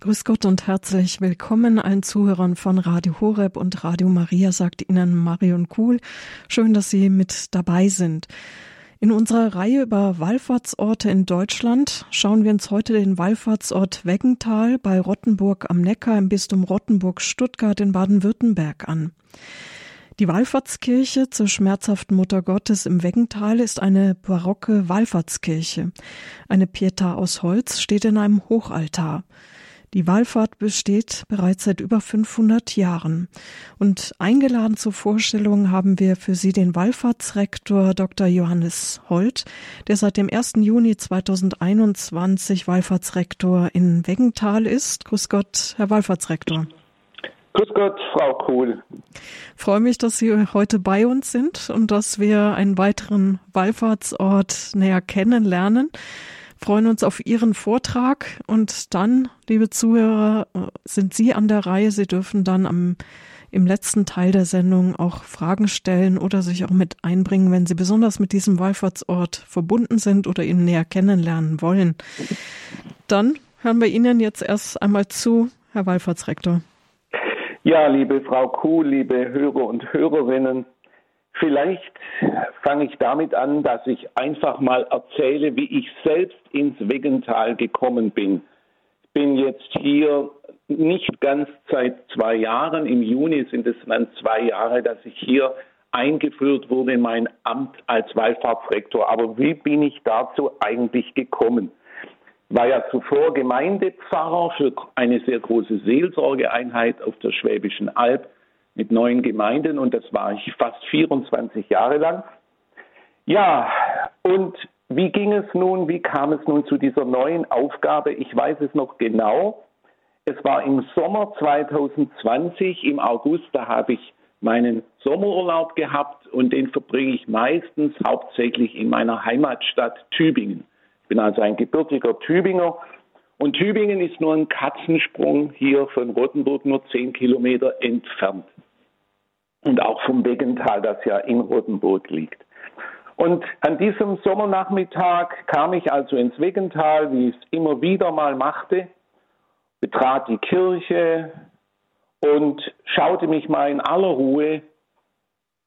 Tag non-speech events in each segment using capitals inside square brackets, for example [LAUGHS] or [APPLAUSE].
Grüß Gott und herzlich willkommen allen Zuhörern von Radio Horeb und Radio Maria, sagt Ihnen Marion Kuhl. Schön, dass Sie mit dabei sind. In unserer Reihe über Wallfahrtsorte in Deutschland schauen wir uns heute den Wallfahrtsort Weggental bei Rottenburg am Neckar im Bistum Rottenburg-Stuttgart in Baden-Württemberg an. Die Wallfahrtskirche zur schmerzhaften Mutter Gottes im Weggental ist eine barocke Wallfahrtskirche. Eine Pietà aus Holz steht in einem Hochaltar. Die Wallfahrt besteht bereits seit über 500 Jahren. Und eingeladen zur Vorstellung haben wir für Sie den Wallfahrtsrektor Dr. Johannes Holt, der seit dem 1. Juni 2021 Wallfahrtsrektor in Weggental ist. Grüß Gott, Herr Wallfahrtsrektor. Grüß Gott, Frau Kohl. Freue mich, dass Sie heute bei uns sind und dass wir einen weiteren Wallfahrtsort näher kennenlernen freuen uns auf Ihren Vortrag und dann, liebe Zuhörer, sind Sie an der Reihe. Sie dürfen dann am, im letzten Teil der Sendung auch Fragen stellen oder sich auch mit einbringen, wenn Sie besonders mit diesem Wallfahrtsort verbunden sind oder ihn näher kennenlernen wollen. Dann hören wir Ihnen jetzt erst einmal zu, Herr Wallfahrtsrektor. Ja, liebe Frau Kuh, liebe Hörer und Hörerinnen, Vielleicht fange ich damit an, dass ich einfach mal erzähle, wie ich selbst ins Weggental gekommen bin. Ich bin jetzt hier nicht ganz seit zwei Jahren. Im Juni sind es dann zwei Jahre, dass ich hier eingeführt wurde in mein Amt als Wallfahrtsrektor. Aber wie bin ich dazu eigentlich gekommen? War ja zuvor Gemeindepfarrer für eine sehr große Seelsorgeeinheit auf der Schwäbischen Alb mit neun Gemeinden und das war ich fast 24 Jahre lang. Ja, und wie ging es nun, wie kam es nun zu dieser neuen Aufgabe? Ich weiß es noch genau. Es war im Sommer 2020, im August, da habe ich meinen Sommerurlaub gehabt und den verbringe ich meistens hauptsächlich in meiner Heimatstadt Tübingen. Ich bin also ein gebürtiger Tübinger und Tübingen ist nur ein Katzensprung hier von Rottenburg, nur zehn Kilometer entfernt und auch vom Begental, das ja in Rotenburg liegt. Und an diesem Sommernachmittag kam ich also ins Wegental, wie ich es immer wieder mal machte, betrat die Kirche und schaute mich mal in aller Ruhe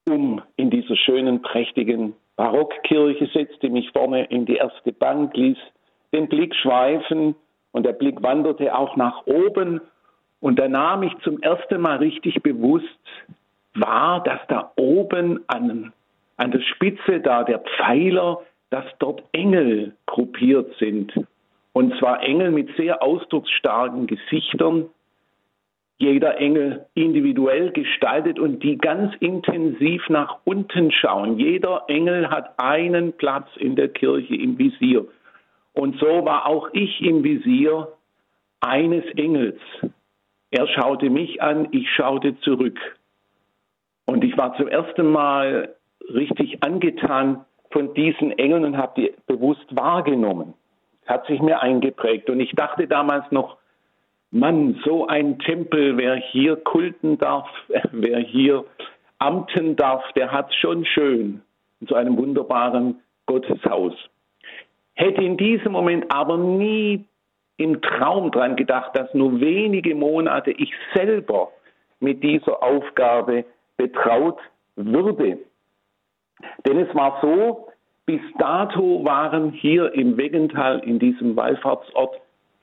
um in dieser schönen, prächtigen Barockkirche, setzte mich vorne in die erste Bank, ließ den Blick schweifen und der Blick wanderte auch nach oben und da nahm ich zum ersten Mal richtig bewusst war, dass da oben an, an der Spitze da der Pfeiler, dass dort Engel gruppiert sind. Und zwar Engel mit sehr ausdrucksstarken Gesichtern, jeder Engel individuell gestaltet und die ganz intensiv nach unten schauen. Jeder Engel hat einen Platz in der Kirche im Visier. Und so war auch ich im Visier eines Engels. Er schaute mich an, ich schaute zurück. Und ich war zum ersten Mal richtig angetan von diesen Engeln und habe die bewusst wahrgenommen. Hat sich mir eingeprägt. Und ich dachte damals noch, Mann, so ein Tempel, wer hier kulten darf, [LAUGHS] wer hier amten darf, der hat schon schön in so einem wunderbaren Gotteshaus. Hätte in diesem Moment aber nie im Traum dran gedacht, dass nur wenige Monate ich selber mit dieser Aufgabe betraut würde. Denn es war so, bis dato waren hier im Weggental, in diesem Wallfahrtsort,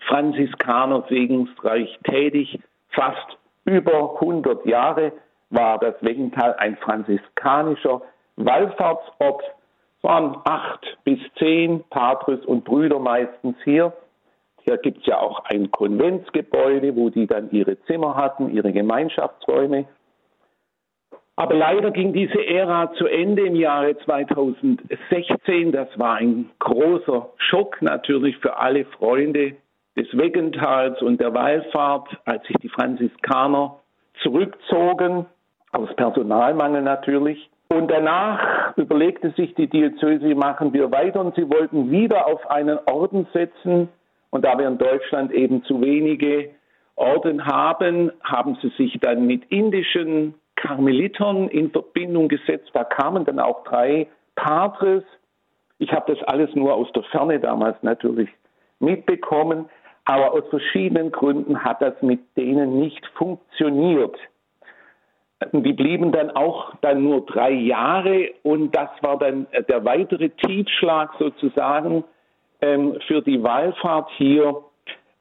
Franziskaner segensreich tätig. Fast über 100 Jahre war das Weggental ein franziskanischer Wallfahrtsort. Es waren acht bis zehn Patres und Brüder meistens hier. Hier gibt es ja auch ein Konventsgebäude, wo die dann ihre Zimmer hatten, ihre Gemeinschaftsräume. Aber leider ging diese Ära zu Ende im Jahre 2016. Das war ein großer Schock natürlich für alle Freunde des Weggentals und der Wallfahrt, als sich die Franziskaner zurückzogen, aus Personalmangel natürlich. Und danach überlegte sich die Diözese, machen wir weiter und sie wollten wieder auf einen Orden setzen. Und da wir in Deutschland eben zu wenige Orden haben, haben sie sich dann mit indischen Karmelitern in Verbindung gesetzt. Da kamen dann auch drei Patres. Ich habe das alles nur aus der Ferne damals natürlich mitbekommen. aber aus verschiedenen Gründen hat das mit denen nicht funktioniert. Die blieben dann auch dann nur drei Jahre und das war dann der weitere Tiefschlag sozusagen ähm, für die Wallfahrt hier.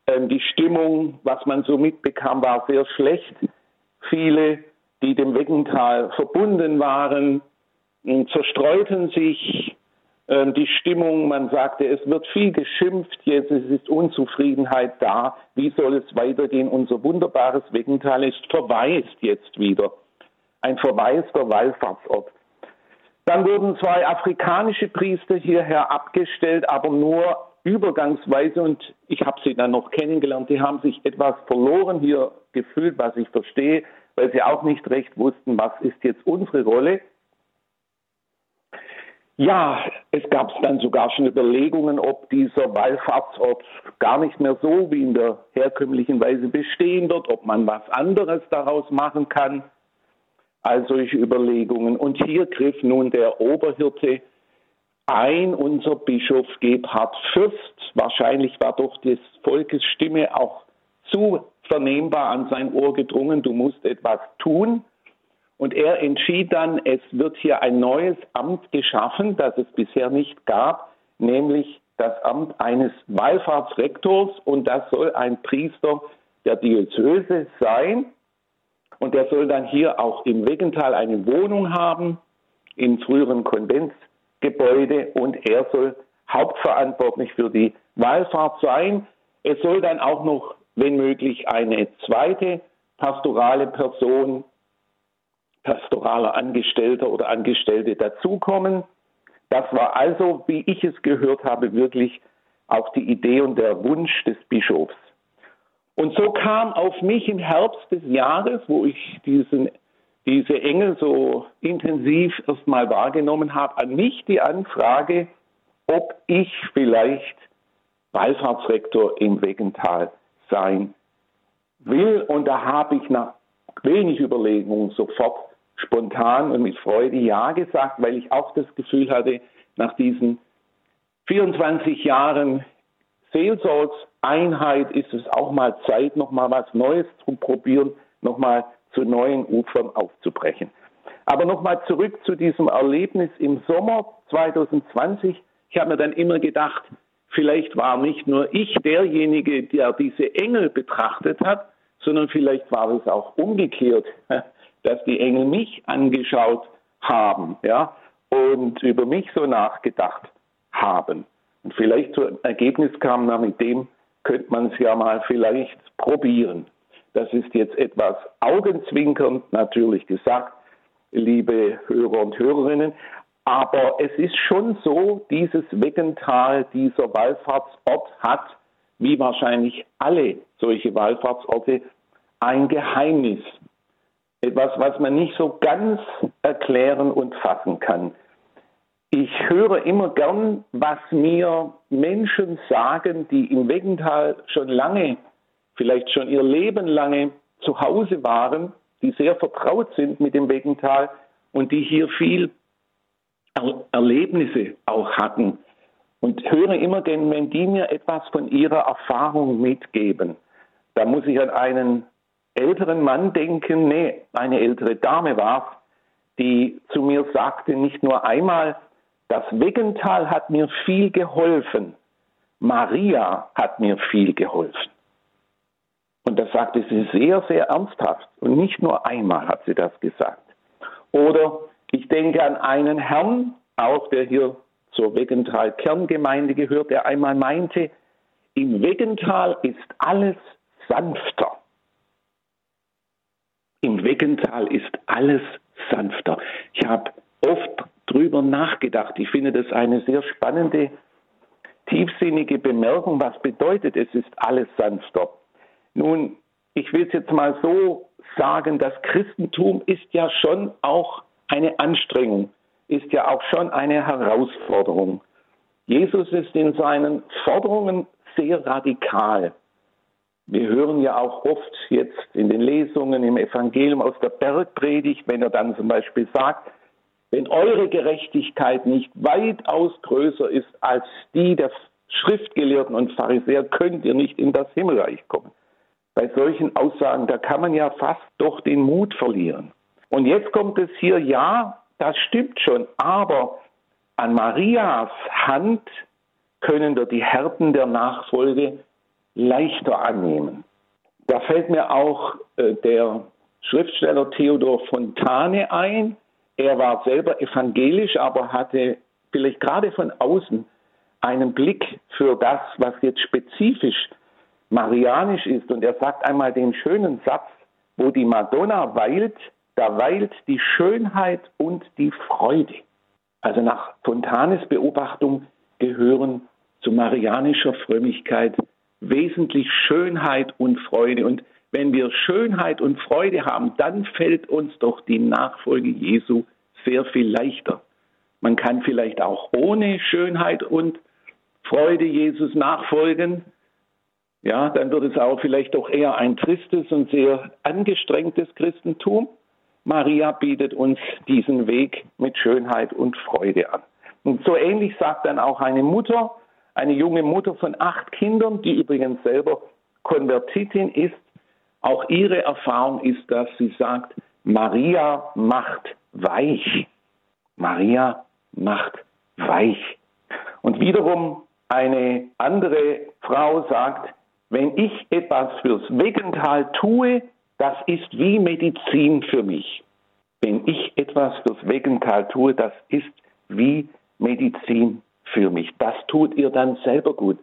Ähm, die Stimmung, was man so mitbekam, war sehr schlecht. Viele, die dem Weggental verbunden waren, zerstreuten sich. Ähm, die Stimmung, man sagte, es wird viel geschimpft, jetzt ist Unzufriedenheit da. Wie soll es weitergehen? Unser wunderbares Weggental ist verwaist jetzt wieder ein verwaister Wallfahrtsort. Dann wurden zwei afrikanische Priester hierher abgestellt, aber nur übergangsweise und ich habe sie dann noch kennengelernt. Die haben sich etwas verloren hier gefühlt, was ich verstehe, weil sie auch nicht recht wussten, was ist jetzt unsere Rolle. Ja, es gab dann sogar schon Überlegungen, ob dieser Wallfahrtsort gar nicht mehr so wie in der herkömmlichen Weise bestehen wird, ob man was anderes daraus machen kann all solche Überlegungen. Und hier griff nun der Oberhirte ein, unser Bischof Gebhard Fürst. Wahrscheinlich war doch des Volkes Stimme auch zu vernehmbar an sein Ohr gedrungen, du musst etwas tun. Und er entschied dann, es wird hier ein neues Amt geschaffen, das es bisher nicht gab, nämlich das Amt eines Wallfahrtsrektors und das soll ein Priester der Diözese sein. Und der soll dann hier auch im Wegental eine Wohnung haben, im früheren Konventsgebäude. Und er soll hauptverantwortlich für die Wallfahrt sein. Es soll dann auch noch, wenn möglich, eine zweite pastorale Person, pastoraler Angestellter oder Angestellte dazukommen. Das war also, wie ich es gehört habe, wirklich auch die Idee und der Wunsch des Bischofs. Und so kam auf mich im Herbst des Jahres, wo ich diesen, diese Engel so intensiv erstmal wahrgenommen habe, an mich die Anfrage, ob ich vielleicht Wallfahrtsrektor im Wegental sein will. Und da habe ich nach wenig Überlegungen sofort spontan und mit Freude Ja gesagt, weil ich auch das Gefühl hatte, nach diesen 24 Jahren Seelsorgseinheit ist es auch mal Zeit, nochmal was Neues zu probieren, nochmal zu neuen Ufern aufzubrechen. Aber nochmal zurück zu diesem Erlebnis im Sommer 2020. Ich habe mir dann immer gedacht, vielleicht war nicht nur ich derjenige, der diese Engel betrachtet hat, sondern vielleicht war es auch umgekehrt, [LAUGHS] dass die Engel mich angeschaut haben, ja, und über mich so nachgedacht haben und vielleicht zu einem Ergebnis kam, na, mit dem könnte man es ja mal vielleicht probieren. Das ist jetzt etwas augenzwinkernd natürlich gesagt, liebe Hörer und Hörerinnen, aber es ist schon so, dieses Weggental, dieser Wallfahrtsort hat, wie wahrscheinlich alle solche Wallfahrtsorte, ein Geheimnis. Etwas, was man nicht so ganz erklären und fassen kann. Ich höre immer gern, was mir Menschen sagen, die im Weggental schon lange, vielleicht schon ihr Leben lange zu Hause waren, die sehr vertraut sind mit dem Weggental und die hier viel er Erlebnisse auch hatten. Und höre immer gern, wenn die mir etwas von ihrer Erfahrung mitgeben. Da muss ich an einen älteren Mann denken, nee, eine ältere Dame war die zu mir sagte, nicht nur einmal, das Weggental hat mir viel geholfen. Maria hat mir viel geholfen. Und das sagte sie sehr, sehr ernsthaft. Und nicht nur einmal hat sie das gesagt. Oder ich denke an einen Herrn, auch der hier zur Weggental Kerngemeinde gehört, der einmal meinte, im Weggental ist alles sanfter. Im Weggental ist alles sanfter. Ich habe oft drüber nachgedacht. Ich finde das eine sehr spannende, tiefsinnige Bemerkung. Was bedeutet, es ist alles sanfter? Nun, ich will es jetzt mal so sagen, das Christentum ist ja schon auch eine Anstrengung, ist ja auch schon eine Herausforderung. Jesus ist in seinen Forderungen sehr radikal. Wir hören ja auch oft jetzt in den Lesungen im Evangelium aus der Bergpredigt, wenn er dann zum Beispiel sagt, wenn eure Gerechtigkeit nicht weitaus größer ist als die der Schriftgelehrten und Pharisäer könnt ihr nicht in das Himmelreich kommen. Bei solchen Aussagen, da kann man ja fast doch den Mut verlieren. Und jetzt kommt es hier, ja, das stimmt schon, aber an Marias Hand können wir die Härten der Nachfolge leichter annehmen. Da fällt mir auch äh, der Schriftsteller Theodor Fontane ein. Er war selber evangelisch, aber hatte vielleicht gerade von außen einen Blick für das, was jetzt spezifisch marianisch ist. Und er sagt einmal den schönen Satz, wo die Madonna weilt, da weilt die Schönheit und die Freude. Also nach Fontanes Beobachtung gehören zu marianischer Frömmigkeit wesentlich Schönheit und Freude. Und wenn wir Schönheit und Freude haben, dann fällt uns doch die Nachfolge Jesu sehr viel leichter. Man kann vielleicht auch ohne Schönheit und Freude Jesus nachfolgen. Ja, dann wird es auch vielleicht doch eher ein tristes und sehr angestrengtes Christentum. Maria bietet uns diesen Weg mit Schönheit und Freude an. Und so ähnlich sagt dann auch eine Mutter, eine junge Mutter von acht Kindern, die übrigens selber Konvertitin ist. Auch ihre Erfahrung ist, dass sie sagt, Maria macht weich. Maria macht weich. Und wiederum eine andere Frau sagt, wenn ich etwas fürs Wegental tue, das ist wie Medizin für mich. Wenn ich etwas fürs Wegental tue, das ist wie Medizin für mich. Das tut ihr dann selber gut.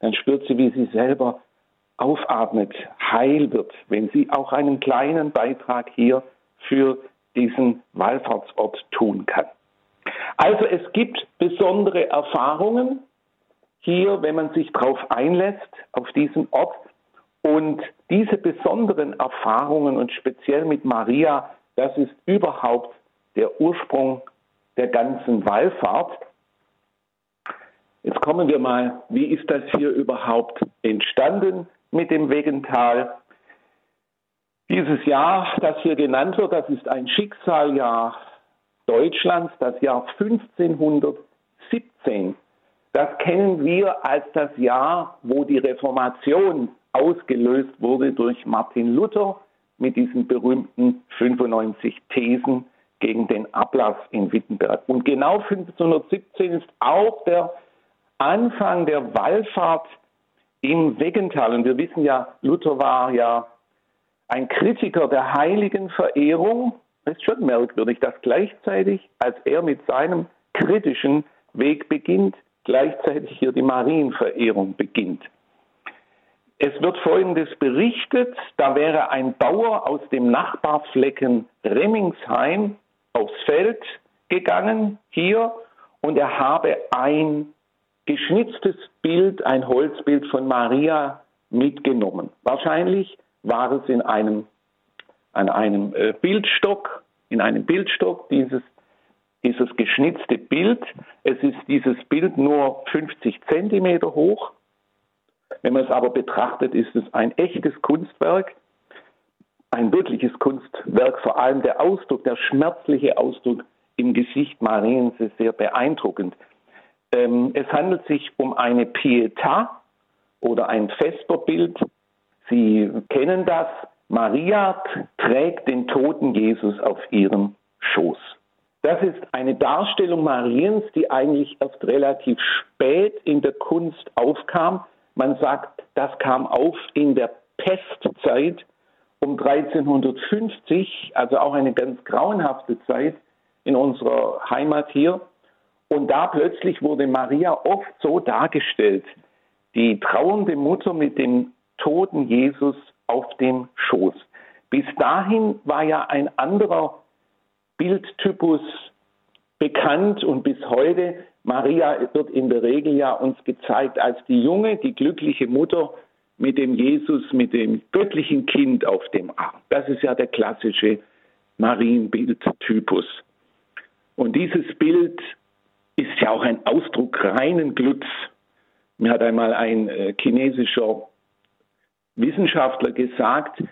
Dann spürt sie, wie sie selber aufatmet, heil wird, wenn sie auch einen kleinen Beitrag hier für diesen Wallfahrtsort tun kann. Also es gibt besondere Erfahrungen hier, wenn man sich darauf einlässt, auf diesen Ort. Und diese besonderen Erfahrungen und speziell mit Maria, das ist überhaupt der Ursprung der ganzen Wallfahrt. Jetzt kommen wir mal, wie ist das hier überhaupt entstanden mit dem Wegental? Dieses Jahr, das hier genannt wird, das ist ein Schicksaljahr Deutschlands, das Jahr 1517. Das kennen wir als das Jahr, wo die Reformation ausgelöst wurde durch Martin Luther mit diesen berühmten 95 Thesen gegen den Ablass in Wittenberg. Und genau 1517 ist auch der Anfang der Wallfahrt im Weggental. Und wir wissen ja, Luther war ja ein Kritiker der heiligen Verehrung. Es ist schon merkwürdig, dass gleichzeitig, als er mit seinem kritischen Weg beginnt, gleichzeitig hier die Marienverehrung beginnt. Es wird Folgendes berichtet, da wäre ein Bauer aus dem Nachbarflecken Remmingsheim aufs Feld gegangen, hier, und er habe ein geschnitztes Bild, ein Holzbild von Maria mitgenommen. Wahrscheinlich war es in einem, an einem äh, Bildstock, in einem Bildstock dieses, dieses geschnitzte Bild. Es ist dieses Bild nur 50 Zentimeter hoch. Wenn man es aber betrachtet, ist es ein echtes Kunstwerk, ein wirkliches Kunstwerk, vor allem der Ausdruck, der schmerzliche Ausdruck im Gesicht Mariens ist sehr beeindruckend. Ähm, es handelt sich um eine Pietà oder ein Vesperbild. Sie kennen das. Maria trägt den toten Jesus auf ihrem Schoß. Das ist eine Darstellung Mariens, die eigentlich erst relativ spät in der Kunst aufkam. Man sagt, das kam auf in der Pestzeit um 1350, also auch eine ganz grauenhafte Zeit in unserer Heimat hier. Und da plötzlich wurde Maria oft so dargestellt, die trauernde Mutter mit dem toten Jesus auf dem Schoß. Bis dahin war ja ein anderer Bildtypus bekannt und bis heute, Maria wird in der Regel ja uns gezeigt als die junge, die glückliche Mutter mit dem Jesus, mit dem göttlichen Kind auf dem Arm. Das ist ja der klassische Marienbildtypus. Und dieses Bild ist ja auch ein Ausdruck reinen Glücks. Mir hat einmal ein äh, chinesischer Wissenschaftler gesagt,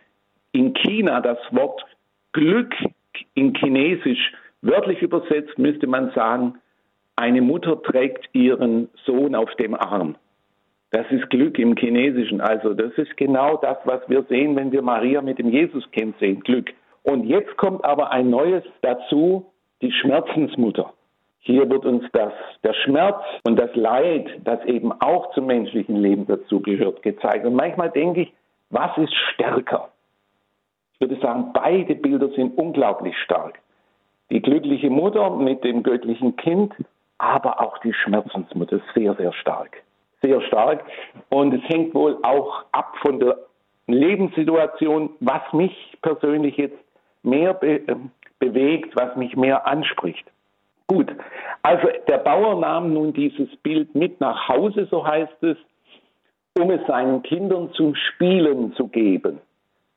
in China das Wort Glück in Chinesisch wörtlich übersetzt müsste man sagen, eine Mutter trägt ihren Sohn auf dem Arm. Das ist Glück im Chinesischen. Also das ist genau das, was wir sehen, wenn wir Maria mit dem Jesuskind sehen. Glück. Und jetzt kommt aber ein neues dazu, die Schmerzensmutter. Hier wird uns das, der Schmerz und das Leid, das eben auch zum menschlichen Leben dazugehört, gezeigt. Und manchmal denke ich, was ist stärker? Ich würde sagen, beide Bilder sind unglaublich stark. Die glückliche Mutter mit dem göttlichen Kind, aber auch die Schmerzensmutter sehr, sehr stark. Sehr stark. Und es hängt wohl auch ab von der Lebenssituation, was mich persönlich jetzt mehr be äh, bewegt, was mich mehr anspricht. Gut, also der Bauer nahm nun dieses Bild mit nach Hause, so heißt es, um es seinen Kindern zum Spielen zu geben.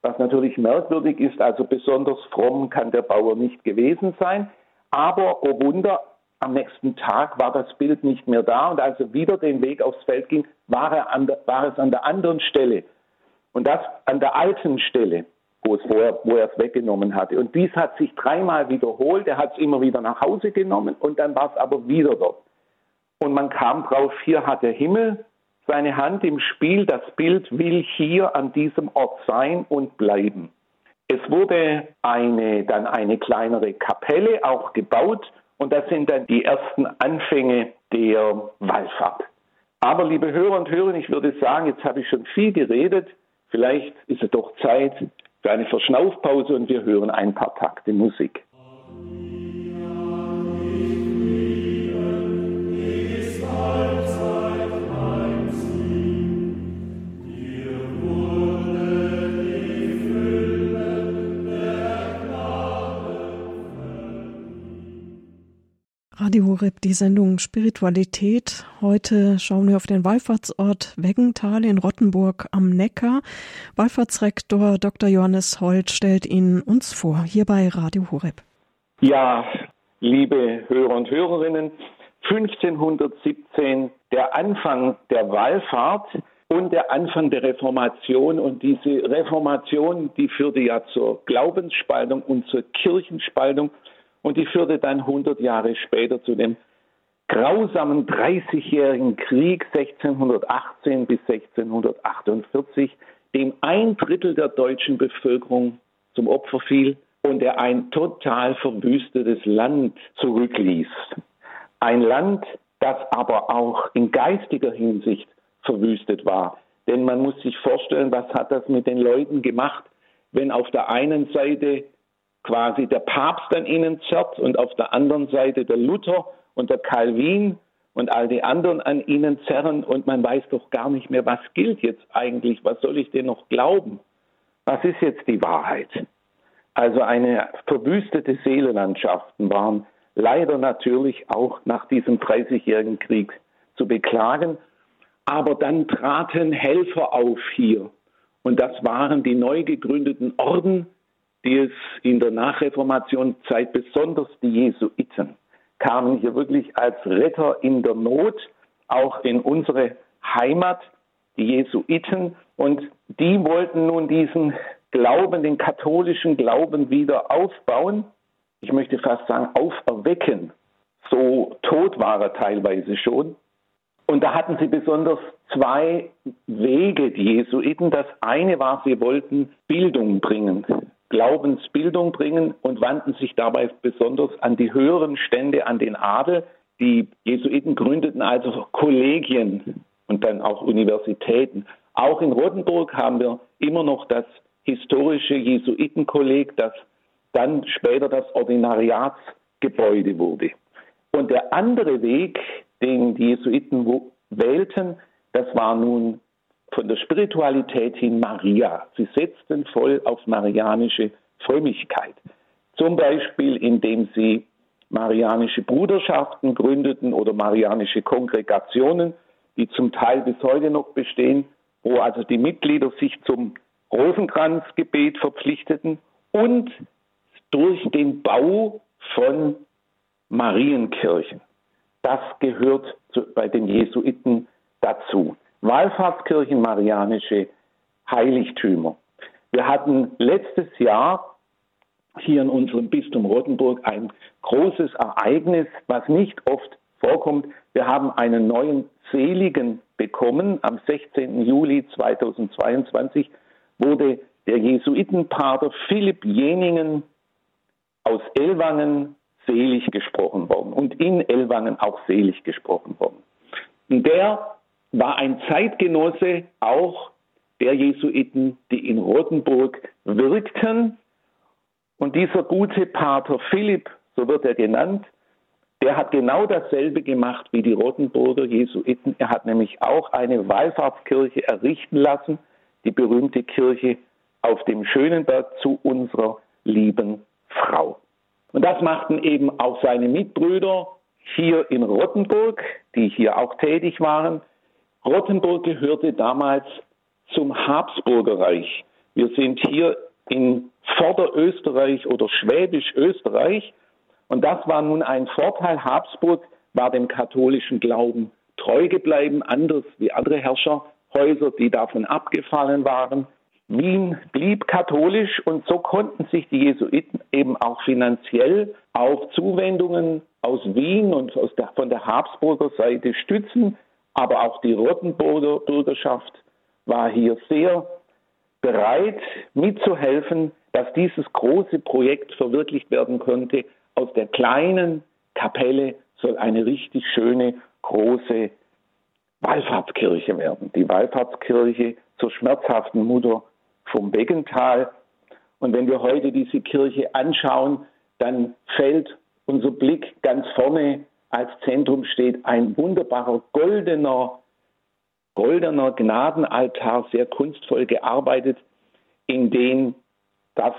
Was natürlich merkwürdig ist, also besonders fromm kann der Bauer nicht gewesen sein. Aber, oh Wunder, am nächsten Tag war das Bild nicht mehr da und als er wieder den Weg aufs Feld ging, war, der, war es an der anderen Stelle. Und das an der alten Stelle wo, es vorher, wo er es weggenommen hatte. Und dies hat sich dreimal wiederholt. Er hat es immer wieder nach Hause genommen und dann war es aber wieder dort. Und man kam drauf, hier hat der Himmel seine Hand im Spiel. Das Bild will hier an diesem Ort sein und bleiben. Es wurde eine, dann eine kleinere Kapelle auch gebaut und das sind dann die ersten Anfänge der Wallfahrt. Aber liebe Hörer und Hörerinnen, ich würde sagen, jetzt habe ich schon viel geredet. Vielleicht ist es doch Zeit, für eine Verschnaufpause und wir hören ein paar Takte Musik. Radio Horeb, die Sendung Spiritualität. Heute schauen wir auf den Wallfahrtsort Weggenthal in Rottenburg am Neckar. Wallfahrtsrektor Dr. Johannes Holt stellt ihn uns vor, hier bei Radio Horeb. Ja, liebe Hörer und Hörerinnen, 1517 der Anfang der Wallfahrt und der Anfang der Reformation. Und diese Reformation, die führte ja zur Glaubensspaltung und zur Kirchenspaltung. Und die führte dann 100 Jahre später zu dem grausamen 30-jährigen Krieg 1618 bis 1648, dem ein Drittel der deutschen Bevölkerung zum Opfer fiel und der ein total verwüstetes Land zurückließ. Ein Land, das aber auch in geistiger Hinsicht verwüstet war. Denn man muss sich vorstellen, was hat das mit den Leuten gemacht, wenn auf der einen Seite quasi der Papst an ihnen zerrt und auf der anderen Seite der Luther und der Calvin und all die anderen an ihnen zerren und man weiß doch gar nicht mehr, was gilt jetzt eigentlich, was soll ich denn noch glauben? Was ist jetzt die Wahrheit? Also eine verwüstete Seelenlandschaften waren leider natürlich auch nach diesem 30-jährigen Krieg zu beklagen. Aber dann traten Helfer auf hier. Und das waren die neu gegründeten Orden, die es in der Nachreformation Zeit besonders die Jesuiten kamen hier wirklich als Retter in der Not auch in unsere Heimat, die Jesuiten. Und die wollten nun diesen Glauben, den katholischen Glauben wieder aufbauen. Ich möchte fast sagen, auferwecken. So tot war er teilweise schon. Und da hatten sie besonders zwei Wege, die Jesuiten. Das eine war, sie wollten Bildung bringen. Glaubensbildung bringen und wandten sich dabei besonders an die höheren Stände, an den Adel. Die Jesuiten gründeten also Kollegien und dann auch Universitäten. Auch in Rottenburg haben wir immer noch das historische Jesuitenkolleg, das dann später das Ordinariatsgebäude wurde. Und der andere Weg, den die Jesuiten wählten, das war nun von der Spiritualität hin Maria. Sie setzten voll auf marianische Frömmigkeit. Zum Beispiel, indem sie marianische Bruderschaften gründeten oder marianische Kongregationen, die zum Teil bis heute noch bestehen, wo also die Mitglieder sich zum Rosenkranzgebet verpflichteten und durch den Bau von Marienkirchen. Das gehört zu, bei den Jesuiten dazu. Wallfahrtskirchen, marianische Heiligtümer. Wir hatten letztes Jahr hier in unserem Bistum Rottenburg ein großes Ereignis, was nicht oft vorkommt. Wir haben einen neuen seligen bekommen. Am 16. Juli 2022 wurde der Jesuitenpater Philipp Jeningen aus Ellwangen selig gesprochen worden und in Ellwangen auch selig gesprochen worden. Und der war ein Zeitgenosse auch der Jesuiten, die in Rothenburg wirkten. Und dieser gute Pater Philipp, so wird er genannt, der hat genau dasselbe gemacht wie die Rothenburger Jesuiten. Er hat nämlich auch eine Wallfahrtskirche errichten lassen, die berühmte Kirche auf dem Schönenberg zu unserer lieben Frau. Und das machten eben auch seine Mitbrüder hier in Rottenburg, die hier auch tätig waren. Rottenburg gehörte damals zum Habsburgerreich. Wir sind hier in Vorderösterreich oder Schwäbisch-Österreich. Und das war nun ein Vorteil. Habsburg war dem katholischen Glauben treu geblieben, anders wie andere Herrscherhäuser, die davon abgefallen waren. Wien blieb katholisch und so konnten sich die Jesuiten eben auch finanziell auf Zuwendungen aus Wien und aus der, von der Habsburger Seite stützen. Aber auch die Rottenburger Bürgerschaft war hier sehr bereit mitzuhelfen, dass dieses große Projekt verwirklicht werden konnte. Aus der kleinen Kapelle soll eine richtig schöne, große Wallfahrtskirche werden. Die Wallfahrtskirche zur schmerzhaften Mutter vom Beckental. Und wenn wir heute diese Kirche anschauen, dann fällt unser Blick ganz vorne als Zentrum steht ein wunderbarer goldener, goldener Gnadenaltar, sehr kunstvoll gearbeitet, in den das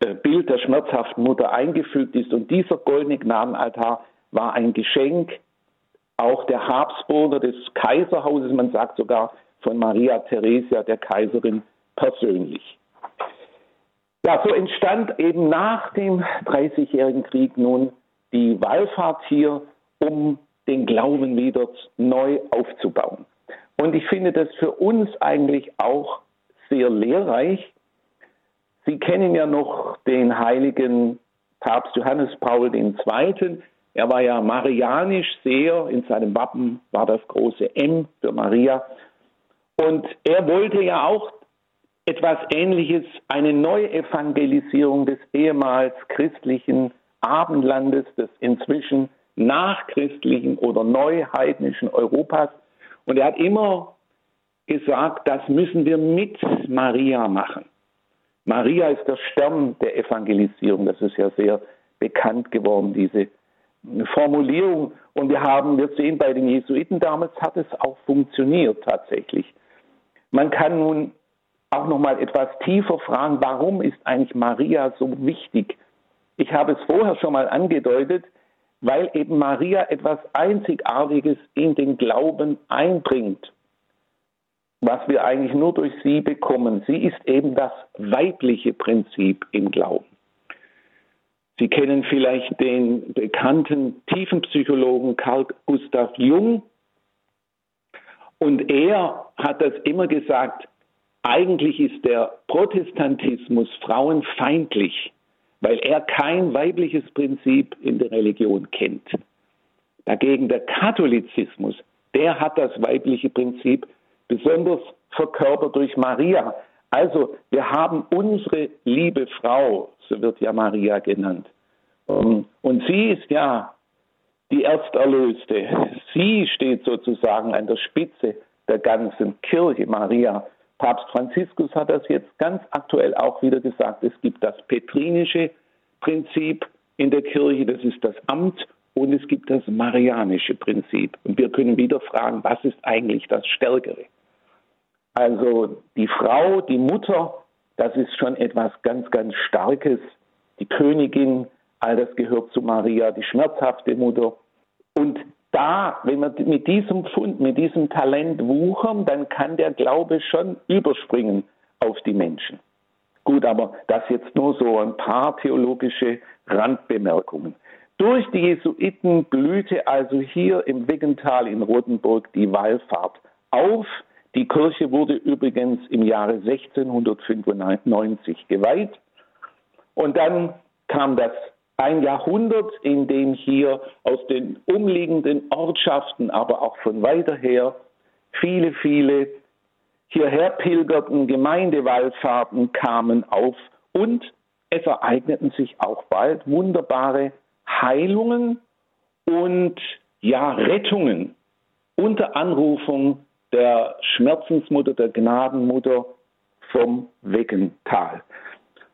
äh, Bild der schmerzhaften Mutter eingefügt ist. Und dieser goldene Gnadenaltar war ein Geschenk auch der Habsburger des Kaiserhauses, man sagt sogar von Maria Theresia, der Kaiserin persönlich. Ja, so entstand eben nach dem Dreißigjährigen Krieg nun die Wallfahrt hier, um den Glauben wieder neu aufzubauen. Und ich finde das für uns eigentlich auch sehr lehrreich. Sie kennen ja noch den heiligen Papst Johannes Paul II. Er war ja marianisch sehr, in seinem Wappen war das große M für Maria. Und er wollte ja auch etwas Ähnliches, eine Neuevangelisierung des ehemals christlichen Abendlandes, des inzwischen nachchristlichen oder neuheidnischen Europas. Und er hat immer gesagt, das müssen wir mit Maria machen. Maria ist der Stern der Evangelisierung. Das ist ja sehr bekannt geworden, diese Formulierung. Und wir haben, wir sehen bei den Jesuiten damals hat es auch funktioniert tatsächlich. Man kann nun auch noch mal etwas tiefer fragen, warum ist eigentlich Maria so wichtig? Ich habe es vorher schon mal angedeutet, weil eben Maria etwas Einzigartiges in den Glauben einbringt, was wir eigentlich nur durch sie bekommen. Sie ist eben das weibliche Prinzip im Glauben. Sie kennen vielleicht den bekannten Tiefenpsychologen Carl Gustav Jung. Und er hat das immer gesagt, eigentlich ist der Protestantismus frauenfeindlich, weil er kein weibliches Prinzip in der Religion kennt. Dagegen der Katholizismus, der hat das weibliche Prinzip besonders verkörpert durch Maria. Also wir haben unsere liebe Frau, so wird ja Maria genannt. Ähm, und sie ist ja die Ersterlöste. Sie steht sozusagen an der Spitze der ganzen Kirche, Maria. Papst Franziskus hat das jetzt ganz aktuell auch wieder gesagt. Es gibt das petrinische Prinzip in der Kirche, das ist das Amt, und es gibt das marianische Prinzip. Und wir können wieder fragen, was ist eigentlich das Stärkere? Also die Frau, die Mutter, das ist schon etwas ganz, ganz Starkes. Die Königin, all das gehört zu Maria, die schmerzhafte Mutter. Und da, wenn wir mit diesem Fund, mit diesem Talent wuchern, dann kann der Glaube schon überspringen auf die Menschen. Gut, aber das jetzt nur so ein paar theologische Randbemerkungen. Durch die Jesuiten blühte also hier im Wiggental in Rotenburg die Wallfahrt auf. Die Kirche wurde übrigens im Jahre 1695 geweiht. Und dann kam das ein Jahrhundert, in dem hier aus den umliegenden Ortschaften, aber auch von weiter her viele, viele hierher pilgerten Gemeindewallfahrten kamen auf und es ereigneten sich auch bald wunderbare Heilungen und ja, Rettungen unter Anrufung der Schmerzensmutter, der Gnadenmutter vom Weggental.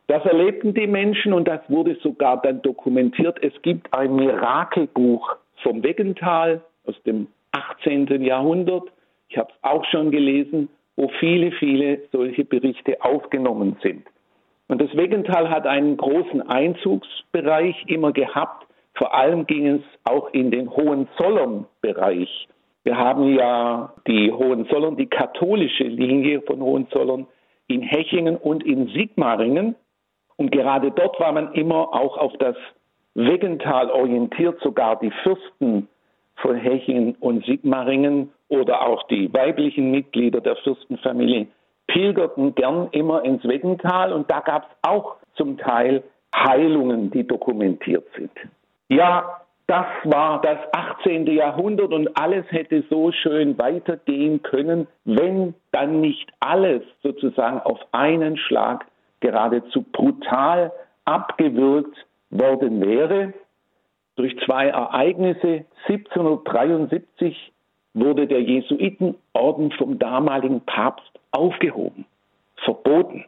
Das erlebten die Menschen und das wurde sogar dann dokumentiert. Es gibt ein Mirakelbuch vom Weggental aus dem 18. Jahrhundert. Ich habe es auch schon gelesen, wo viele, viele solche Berichte aufgenommen sind. Und das Weggental hat einen großen Einzugsbereich immer gehabt. Vor allem ging es auch in den Hohenzollern-Bereich. Wir haben ja die Hohenzollern, die katholische Linie von Hohenzollern in Hechingen und in Sigmaringen. Und gerade dort war man immer auch auf das Weggental orientiert, sogar die Fürsten von Hechingen und Sigmaringen oder auch die weiblichen Mitglieder der Fürstenfamilie pilgerten gern immer ins Weggental und da gab es auch zum Teil Heilungen, die dokumentiert sind. Ja, das war das 18. Jahrhundert und alles hätte so schön weitergehen können, wenn dann nicht alles sozusagen auf einen Schlag geradezu brutal abgewürgt worden wäre. Durch zwei Ereignisse 1773 wurde der Jesuitenorden vom damaligen Papst aufgehoben, verboten.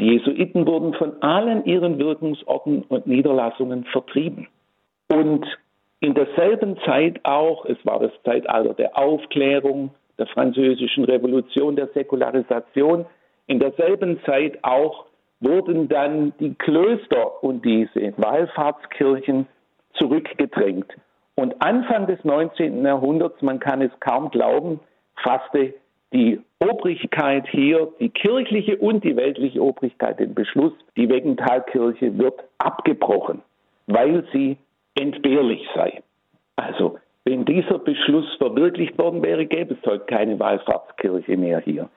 Die Jesuiten wurden von allen ihren Wirkungsorten und Niederlassungen vertrieben. Und in derselben Zeit auch, es war das Zeitalter der Aufklärung, der französischen Revolution, der Säkularisation, in derselben Zeit auch wurden dann die Klöster und diese Wallfahrtskirchen zurückgedrängt. Und Anfang des 19. Jahrhunderts, man kann es kaum glauben, fasste die Obrigkeit hier, die kirchliche und die weltliche Obrigkeit, den Beschluss, die Wegenthalkirche wird abgebrochen, weil sie entbehrlich sei. Also, wenn dieser Beschluss verwirklicht worden wäre, gäbe es heute keine Wallfahrtskirche mehr hier.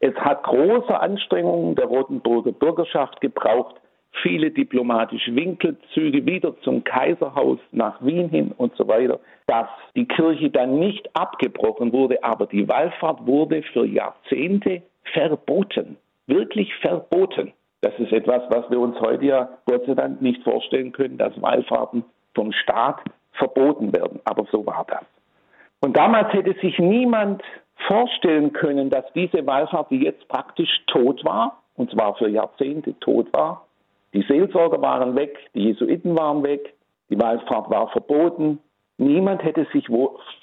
Es hat große Anstrengungen der Rotenburger Bürgerschaft gebraucht, viele diplomatische Winkelzüge wieder zum Kaiserhaus nach Wien hin und so weiter, dass die Kirche dann nicht abgebrochen wurde, aber die Wallfahrt wurde für Jahrzehnte verboten, wirklich verboten. Das ist etwas, was wir uns heute ja Gott sei Dank nicht vorstellen können, dass Wallfahrten vom Staat verboten werden. Aber so war das. Und damals hätte sich niemand vorstellen können, dass diese Wallfahrt, die jetzt praktisch tot war, und zwar für Jahrzehnte tot war, die Seelsorger waren weg, die Jesuiten waren weg, die Wallfahrt war verboten. Niemand hätte sich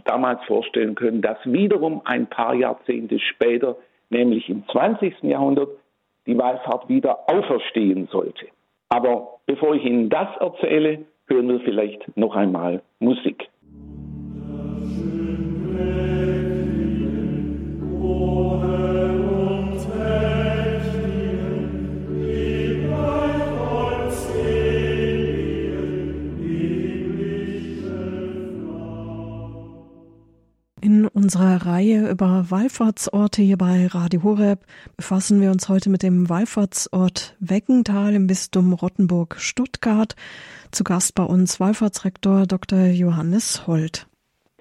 damals vorstellen können, dass wiederum ein paar Jahrzehnte später, nämlich im 20. Jahrhundert, die Wallfahrt wieder auferstehen sollte. Aber bevor ich Ihnen das erzähle, hören wir vielleicht noch einmal Musik. Unserer Reihe über Wallfahrtsorte hier bei Radio Horeb befassen wir uns heute mit dem Wallfahrtsort Weckental im Bistum Rottenburg-Stuttgart. Zu Gast bei uns Wallfahrtsrektor Dr. Johannes Holt.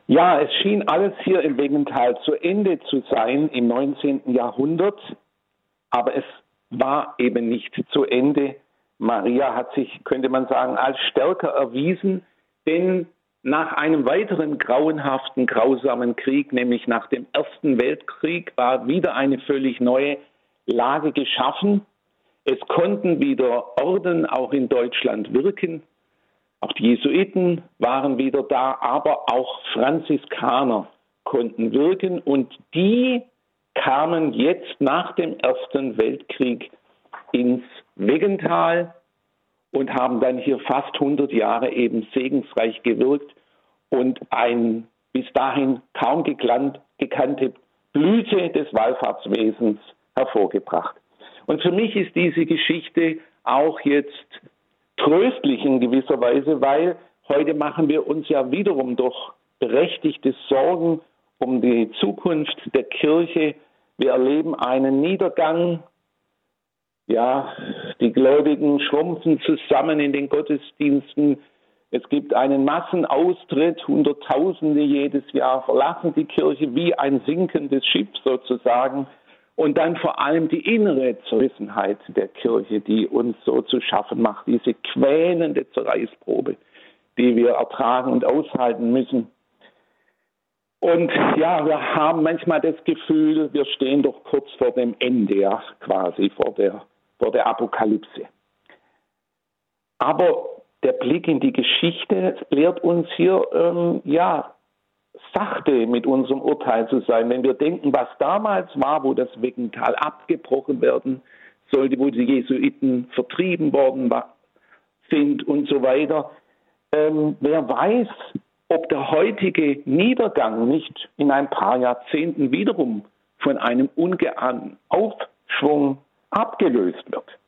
Ja, es schien alles hier im Weggental zu Ende zu sein im 19. Jahrhundert, aber es war eben nicht zu Ende. Maria hat sich, könnte man sagen, als stärker erwiesen, denn nach einem weiteren grauenhaften, grausamen Krieg, nämlich nach dem Ersten Weltkrieg, war wieder eine völlig neue Lage geschaffen. Es konnten wieder Orden auch in Deutschland wirken. Auch die Jesuiten waren wieder da, aber auch Franziskaner konnten wirken und die kamen jetzt nach dem Ersten Weltkrieg ins Weggental und haben dann hier fast 100 Jahre eben segensreich gewirkt und ein bis dahin kaum gekannte Blüte des Wallfahrtswesens hervorgebracht. Und für mich ist diese Geschichte auch jetzt tröstlich in gewisser Weise, weil heute machen wir uns ja wiederum doch berechtigte Sorgen um die Zukunft der Kirche. Wir erleben einen Niedergang. Ja, die Gläubigen schrumpfen zusammen in den Gottesdiensten. Es gibt einen Massenaustritt, Hunderttausende jedes Jahr verlassen die Kirche wie ein sinkendes Schiff sozusagen. Und dann vor allem die innere Zerrissenheit der Kirche, die uns so zu schaffen macht, diese quälende Zerreißprobe, die wir ertragen und aushalten müssen. Und ja, wir haben manchmal das Gefühl, wir stehen doch kurz vor dem Ende, ja, quasi vor der, vor der Apokalypse. Aber der Blick in die Geschichte lehrt uns hier, ähm, ja, sachte mit unserem Urteil zu sein. Wenn wir denken, was damals war, wo das Weggental abgebrochen werden sollte, wo die Jesuiten vertrieben worden sind und so weiter, ähm, wer weiß, ob der heutige Niedergang nicht in ein paar Jahrzehnten wiederum von einem ungeahnten Aufschwung abgelöst wird.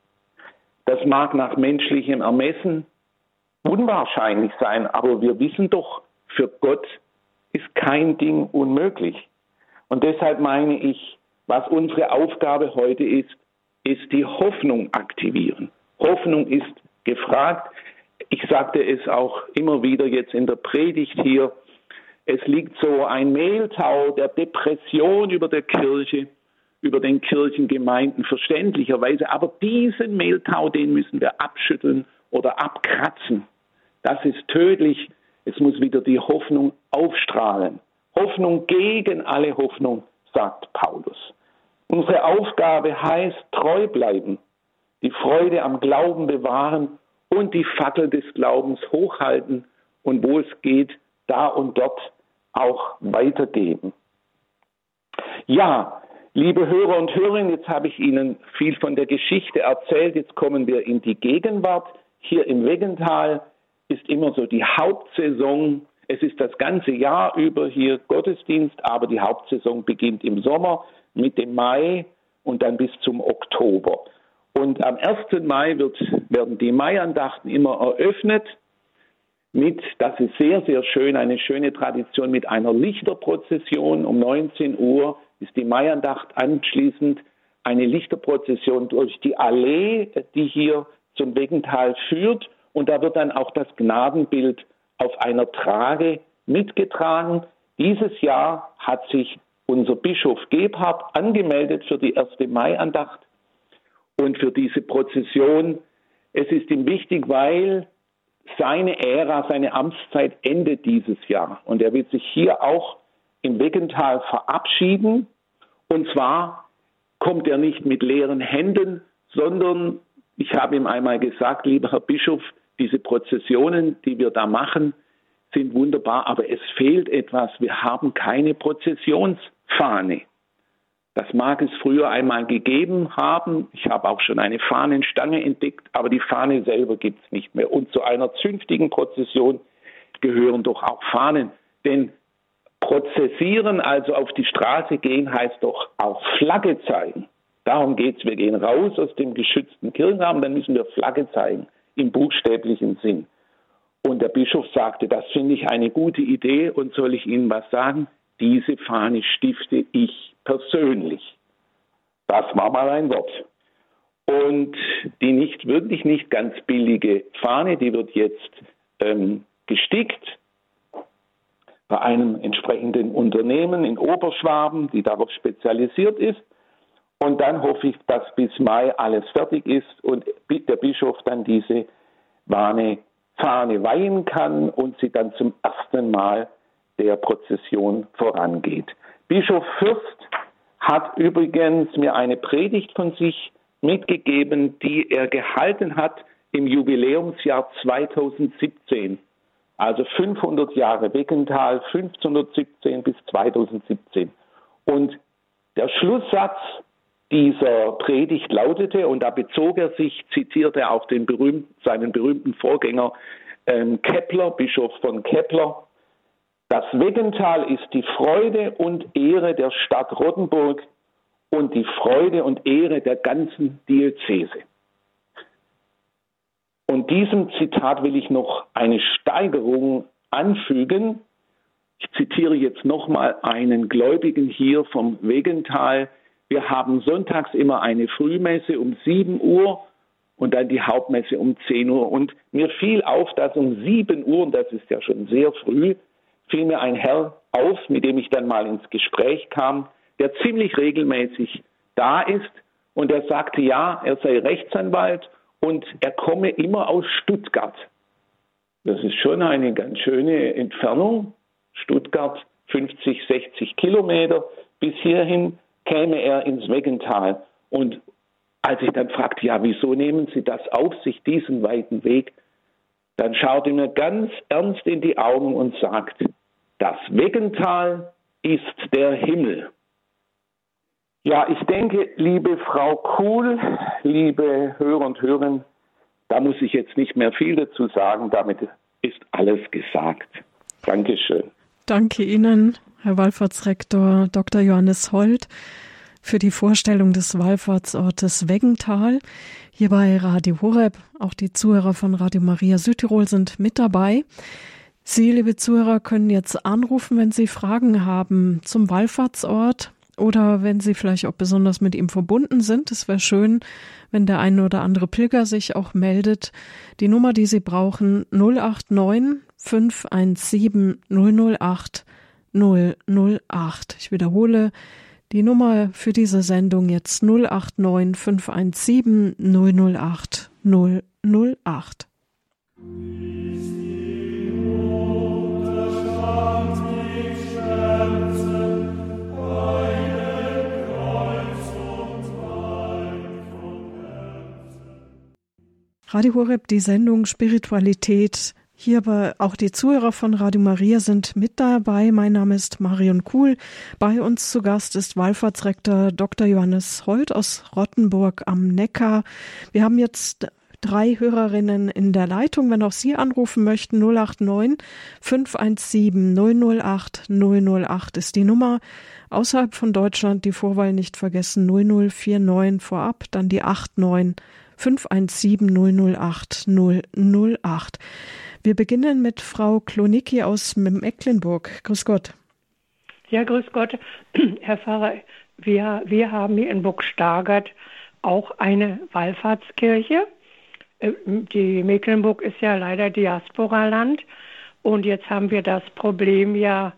Das mag nach menschlichem Ermessen unwahrscheinlich sein, aber wir wissen doch, für Gott ist kein Ding unmöglich. Und deshalb meine ich, was unsere Aufgabe heute ist, ist die Hoffnung aktivieren. Hoffnung ist gefragt. Ich sagte es auch immer wieder jetzt in der Predigt hier. Es liegt so ein Mehltau der Depression über der Kirche, über den Kirchengemeinden verständlicherweise. Aber diesen Mehltau, den müssen wir abschütteln oder abkratzen. Das ist tödlich. Es muss wieder die Hoffnung aufstrahlen. Hoffnung gegen alle Hoffnung, sagt Paulus. Unsere Aufgabe heißt treu bleiben, die Freude am Glauben bewahren und die Fackel des Glaubens hochhalten und wo es geht, da und dort auch weitergeben. Ja, liebe Hörer und Hörerinnen, jetzt habe ich Ihnen viel von der Geschichte erzählt. Jetzt kommen wir in die Gegenwart. Hier im Wegental ist immer so die Hauptsaison. Es ist das ganze Jahr über hier Gottesdienst, aber die Hauptsaison beginnt im Sommer mit dem Mai und dann bis zum Oktober. Und am 1. Mai wird, werden die Maiandachten immer eröffnet mit, das ist sehr, sehr schön, eine schöne Tradition mit einer Lichterprozession. Um 19 Uhr ist die Maiandacht anschließend eine Lichterprozession durch die Allee, die hier zum Wegental führt. Und da wird dann auch das Gnadenbild auf einer Trage mitgetragen. Dieses Jahr hat sich unser Bischof Gebhardt angemeldet für die erste Maiandacht und für diese Prozession. Es ist ihm wichtig, weil seine Ära, seine Amtszeit endet dieses Jahr. Und er wird sich hier auch im Weggental verabschieden. Und zwar kommt er nicht mit leeren Händen, sondern ich habe ihm einmal gesagt, lieber Herr Bischof, diese Prozessionen, die wir da machen, sind wunderbar, aber es fehlt etwas. Wir haben keine Prozessionsfahne. Das mag es früher einmal gegeben haben. Ich habe auch schon eine Fahnenstange entdeckt, aber die Fahne selber gibt es nicht mehr. Und zu einer zünftigen Prozession gehören doch auch Fahnen. Denn prozessieren, also auf die Straße gehen, heißt doch auch Flagge zeigen. Darum geht es. Wir gehen raus aus dem geschützten Kirchenrahmen, dann müssen wir Flagge zeigen im buchstäblichen Sinn. Und der Bischof sagte, das finde ich eine gute Idee und soll ich Ihnen was sagen? Diese Fahne stifte ich persönlich. Das war mal ein Wort. Und die nicht wirklich nicht ganz billige Fahne, die wird jetzt ähm, gestickt bei einem entsprechenden Unternehmen in Oberschwaben, die darauf spezialisiert ist. Und dann hoffe ich, dass bis Mai alles fertig ist und der Bischof dann diese Fahne, Fahne weihen kann und sie dann zum ersten Mal der Prozession vorangeht. Bischof Fürst hat übrigens mir eine Predigt von sich mitgegeben, die er gehalten hat im Jubiläumsjahr 2017. Also 500 Jahre Weckental, 1517 bis 2017. Und der Schlusssatz dieser Predigt lautete, und da bezog er sich, zitierte auch den berühmten, seinen berühmten Vorgänger ähm, Kepler, Bischof von Kepler, das Weggental ist die Freude und Ehre der Stadt Rottenburg und die Freude und Ehre der ganzen Diözese. Und diesem Zitat will ich noch eine Steigerung anfügen. Ich zitiere jetzt nochmal einen Gläubigen hier vom Wegental. Wir haben sonntags immer eine Frühmesse um 7 Uhr und dann die Hauptmesse um 10 Uhr. Und mir fiel auf, dass um 7 Uhr, und das ist ja schon sehr früh, fiel mir ein Herr auf, mit dem ich dann mal ins Gespräch kam, der ziemlich regelmäßig da ist und er sagte, ja, er sei Rechtsanwalt und er komme immer aus Stuttgart. Das ist schon eine ganz schöne Entfernung. Stuttgart 50, 60 Kilometer. Bis hierhin käme er ins Weggental. Und als ich dann fragte, ja, wieso nehmen Sie das auf sich, diesen weiten Weg? Dann schaut er mir ganz ernst in die Augen und sagt, das Weggental ist der Himmel. Ja, ich denke, liebe Frau Kuhl, liebe Hörer und Hörerinnen, da muss ich jetzt nicht mehr viel dazu sagen. Damit ist alles gesagt. Dankeschön. Danke Ihnen, Herr Wallfahrtsrektor Dr. Johannes Holt, für die Vorstellung des Wallfahrtsortes Weggental. Hier bei Radio Horeb, auch die Zuhörer von Radio Maria Südtirol sind mit dabei. Sie, liebe Zuhörer, können jetzt anrufen, wenn Sie Fragen haben zum Wallfahrtsort oder wenn Sie vielleicht auch besonders mit ihm verbunden sind. Es wäre schön, wenn der eine oder andere Pilger sich auch meldet. Die Nummer, die Sie brauchen, 089 517 008 008. Ich wiederhole die Nummer für diese Sendung jetzt 089 517 008 008. Radio Horeb, die Sendung Spiritualität. Hier aber auch die Zuhörer von Radio Maria sind mit dabei. Mein Name ist Marion Kuhl. Bei uns zu Gast ist Wallfahrtsrektor Dr. Johannes Holt aus Rottenburg am Neckar. Wir haben jetzt drei Hörerinnen in der Leitung. Wenn auch Sie anrufen möchten, 089 517 008 008 ist die Nummer. Außerhalb von Deutschland die Vorwahl nicht vergessen 0049 vorab, dann die 89 517 008 008. Wir beginnen mit Frau Klonicki aus Mecklenburg. Grüß Gott. Ja, grüß Gott. [CLEARS THROAT] Herr Pfarrer, wir, wir haben hier in Burgstagert auch eine Wallfahrtskirche. Äh, die Mecklenburg ist ja leider Diasporaland und jetzt haben wir das Problem ja,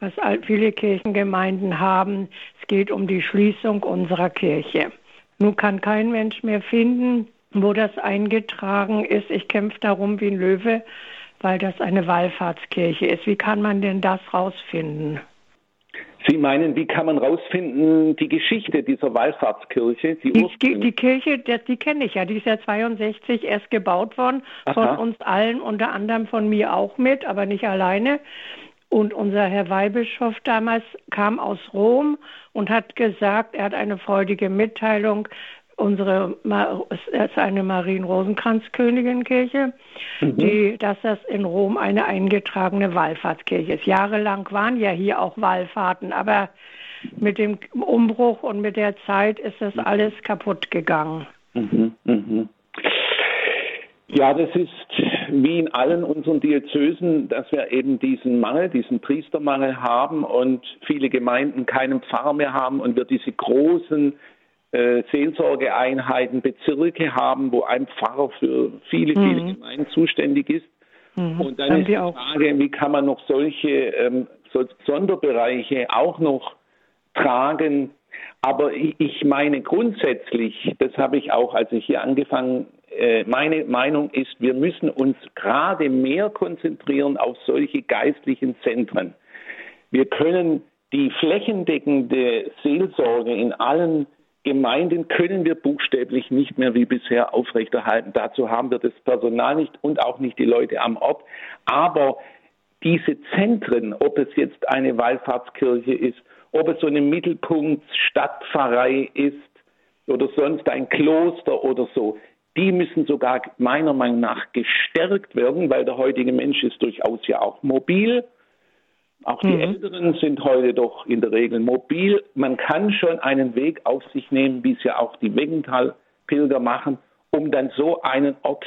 was viele Kirchengemeinden haben. Es geht um die Schließung unserer Kirche. Nun kann kein Mensch mehr finden, wo das eingetragen ist. Ich kämpfe darum wie ein Löwe, weil das eine Wallfahrtskirche ist. Wie kann man denn das rausfinden? Sie meinen, wie kann man rausfinden die Geschichte dieser Wallfahrtskirche? Die, die, die Kirche, das, die kenne ich ja, die ist ja 62 erst gebaut worden, Aha. von uns allen, unter anderem von mir auch mit, aber nicht alleine. Und unser Herr Weihbischof damals kam aus Rom und hat gesagt, er hat eine freudige Mitteilung, unsere es ist eine Marien-Rosenkranz-Königin-Kirche, mhm. die, dass das in Rom eine eingetragene Wallfahrtskirche ist. Jahrelang waren ja hier auch Wallfahrten, aber mit dem Umbruch und mit der Zeit ist das alles kaputt gegangen. Mhm. Mhm. Ja, das ist wie in allen unseren Diözesen, dass wir eben diesen Mangel, diesen Priestermangel haben und viele Gemeinden keinen Pfarrer mehr haben und wir diese großen äh, Seelsorgeeinheiten, Bezirke haben, wo ein Pfarrer für viele, mhm. viele Gemeinden zuständig ist. Mhm. Und dann ist die Frage, wie kann man noch solche ähm, so Sonderbereiche auch noch tragen? Aber ich, ich meine grundsätzlich, das habe ich auch, als ich hier angefangen meine Meinung ist, wir müssen uns gerade mehr konzentrieren auf solche geistlichen Zentren. Wir können die flächendeckende Seelsorge in allen Gemeinden können wir buchstäblich nicht mehr wie bisher aufrechterhalten. Dazu haben wir das Personal nicht und auch nicht die Leute am Ort. Aber diese Zentren, ob es jetzt eine Wallfahrtskirche ist, ob es so eine Mittelpunkt Stadtpfarrei ist oder sonst ein Kloster oder so, die müssen sogar meiner Meinung nach gestärkt werden, weil der heutige Mensch ist durchaus ja auch mobil. Auch die mhm. Älteren sind heute doch in der Regel mobil. Man kann schon einen Weg auf sich nehmen, wie es ja auch die Weggental-Pilger machen, um dann so einen Ort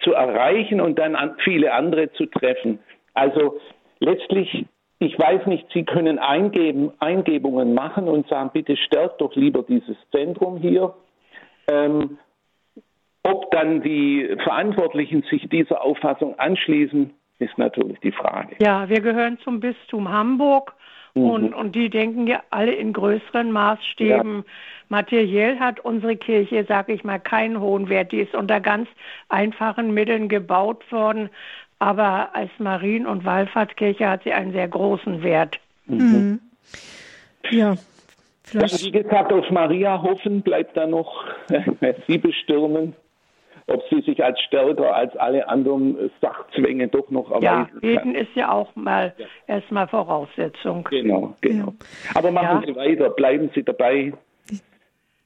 zu erreichen und dann an viele andere zu treffen. Also letztlich, ich weiß nicht, Sie können Eingeben, Eingebungen machen und sagen, bitte stärkt doch lieber dieses Zentrum hier. Ähm, ob dann die Verantwortlichen sich dieser Auffassung anschließen, ist natürlich die Frage. Ja, wir gehören zum Bistum Hamburg mhm. und, und die denken ja alle in größeren Maßstäben. Ja. Materiell hat unsere Kirche, sage ich mal, keinen hohen Wert. Die ist unter ganz einfachen Mitteln gebaut worden, aber als Marien- und Wallfahrtskirche hat sie einen sehr großen Wert. Mhm. mhm. Ja, Vielleicht. Wie gesagt, aus Maria hoffen bleibt da noch [LAUGHS] Sie bestürmen, ob sie sich als stärker als alle anderen Sachzwänge doch noch erweisen Ja, beten kann. ist ja auch mal ja. erstmal Voraussetzung. Genau, genau. Ja. Aber machen ja. Sie weiter, bleiben Sie dabei.